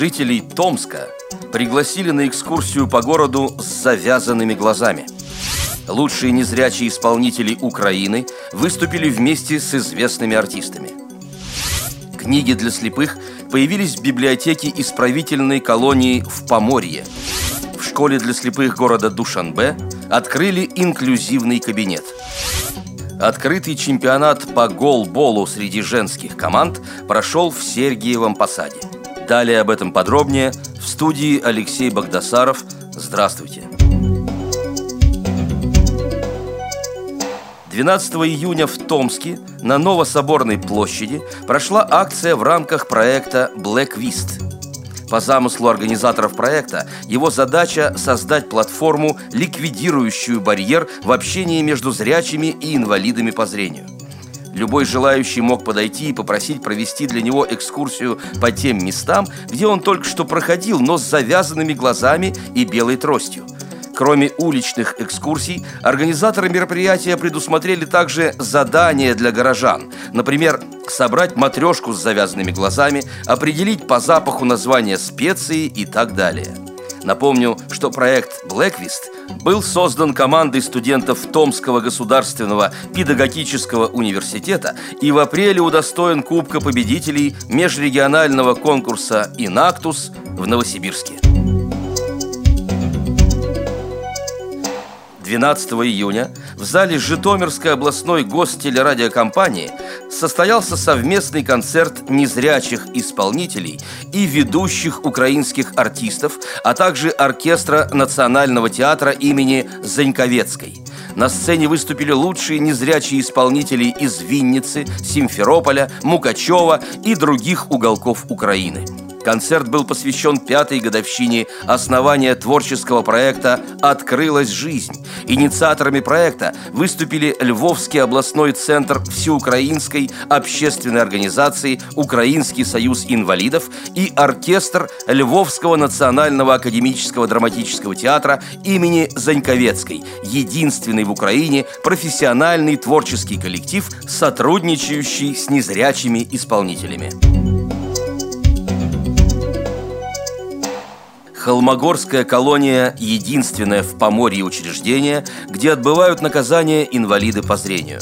Жителей Томска пригласили на экскурсию по городу с завязанными глазами. Лучшие незрячие исполнители Украины выступили вместе с известными артистами. Книги для слепых появились в библиотеке исправительной колонии в Поморье. В школе для слепых города Душанбе открыли инклюзивный кабинет. Открытый чемпионат по голболу среди женских команд прошел в Сергиевом Посаде. Далее об этом подробнее в студии Алексей Богдасаров. Здравствуйте! 12 июня в Томске на Новособорной площади прошла акция в рамках проекта Vist. По замыслу организаторов проекта, его задача – создать платформу, ликвидирующую барьер в общении между зрячими и инвалидами по зрению. Любой желающий мог подойти и попросить провести для него экскурсию по тем местам, где он только что проходил, но с завязанными глазами и белой тростью – Кроме уличных экскурсий, организаторы мероприятия предусмотрели также задания для горожан. Например, собрать матрешку с завязанными глазами, определить по запаху название специи и так далее. Напомню, что проект Blacklist был создан командой студентов Томского государственного педагогического университета и в апреле удостоен Кубка победителей межрегионального конкурса «Инактус» в Новосибирске. 12 июня в зале Житомирской областной гостелерадиокомпании состоялся совместный концерт незрячих исполнителей и ведущих украинских артистов, а также оркестра Национального театра имени Заньковецкой. На сцене выступили лучшие незрячие исполнители из Винницы, Симферополя, Мукачева и других уголков Украины – Концерт был посвящен пятой годовщине основания творческого проекта «Открылась жизнь». Инициаторами проекта выступили Львовский областной центр всеукраинской общественной организации «Украинский союз инвалидов» и оркестр Львовского национального академического драматического театра имени Заньковецкой, единственный в Украине профессиональный творческий коллектив, сотрудничающий с незрячими исполнителями. Холмогорская колония – единственное в Поморье учреждение, где отбывают наказание инвалиды по зрению.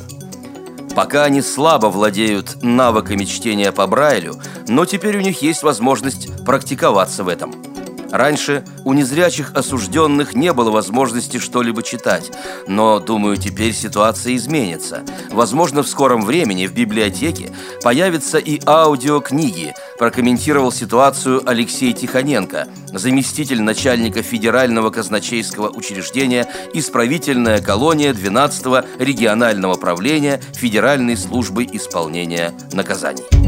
Пока они слабо владеют навыками чтения по Брайлю, но теперь у них есть возможность практиковаться в этом – Раньше у незрячих осужденных не было возможности что-либо читать, но, думаю, теперь ситуация изменится. Возможно, в скором времени в библиотеке появятся и аудиокниги, прокомментировал ситуацию Алексей Тихоненко, заместитель начальника Федерального казначейского учреждения «Исправительная колония 12-го регионального правления Федеральной службы исполнения наказаний».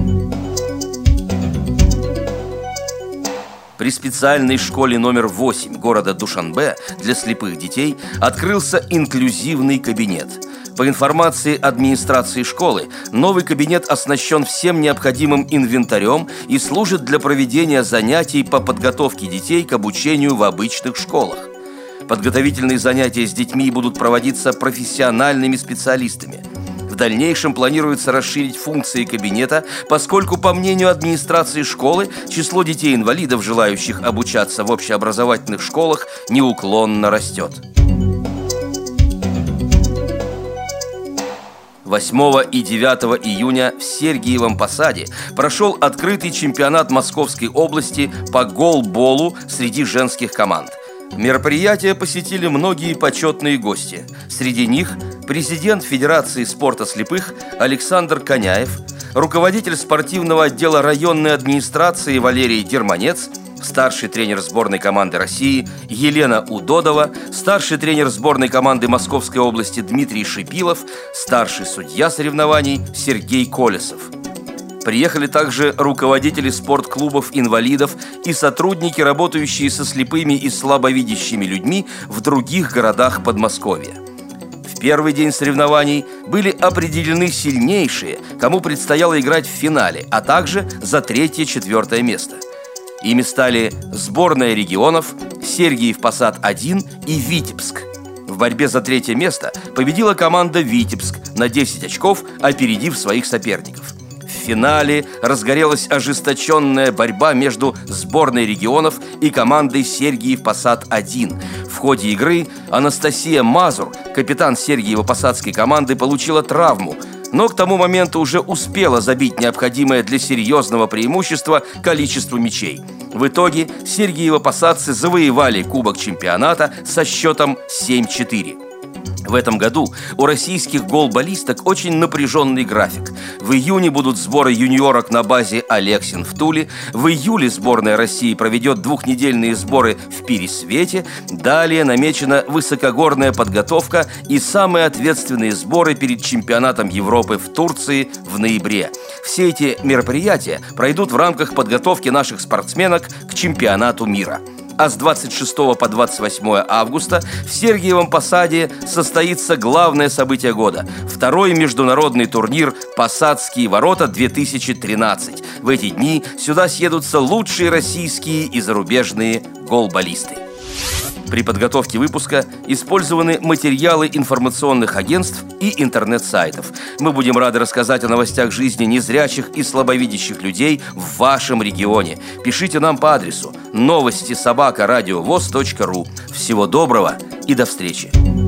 При специальной школе номер 8 города Душанбе для слепых детей открылся инклюзивный кабинет. По информации администрации школы, новый кабинет оснащен всем необходимым инвентарем и служит для проведения занятий по подготовке детей к обучению в обычных школах. Подготовительные занятия с детьми будут проводиться профессиональными специалистами – дальнейшем планируется расширить функции кабинета, поскольку, по мнению администрации школы, число детей-инвалидов, желающих обучаться в общеобразовательных школах, неуклонно растет. 8 и 9 июня в Сергиевом Посаде прошел открытый чемпионат Московской области по голболу среди женских команд. Мероприятие посетили многие почетные гости. Среди них президент Федерации спорта слепых Александр Коняев, руководитель спортивного отдела районной администрации Валерий Дерманец, старший тренер сборной команды России Елена Удодова, старший тренер сборной команды Московской области Дмитрий Шипилов, старший судья соревнований Сергей Колесов – Приехали также руководители спортклубов инвалидов и сотрудники, работающие со слепыми и слабовидящими людьми в других городах Подмосковья. Первый день соревнований были определены сильнейшие, кому предстояло играть в финале, а также за третье-четвертое место. Ими стали сборная регионов, Сергиев Посад-1 и Витебск. В борьбе за третье место победила команда «Витебск» на 10 очков, опередив своих соперников – финале разгорелась ожесточенная борьба между сборной регионов и командой Сергиев Посад-1. В ходе игры Анастасия Мазур, капитан Сергиево-Посадской команды, получила травму – но к тому моменту уже успела забить необходимое для серьезного преимущества количество мячей. В итоге Сергиево-Посадцы завоевали Кубок чемпионата со счетом 7-4. В этом году у российских голболисток очень напряженный график. В июне будут сборы юниорок на базе «Алексин» в Туле. В июле сборная России проведет двухнедельные сборы в Пересвете. Далее намечена высокогорная подготовка и самые ответственные сборы перед чемпионатом Европы в Турции в ноябре. Все эти мероприятия пройдут в рамках подготовки наших спортсменок к чемпионату мира а с 26 по 28 августа в Сергиевом Посаде состоится главное событие года – второй международный турнир «Посадские ворота-2013». В эти дни сюда съедутся лучшие российские и зарубежные голболисты. При подготовке выпуска использованы материалы информационных агентств и интернет-сайтов. Мы будем рады рассказать о новостях жизни незрячих и слабовидящих людей в вашем регионе. Пишите нам по адресу новости собака ру. Всего доброго и до встречи!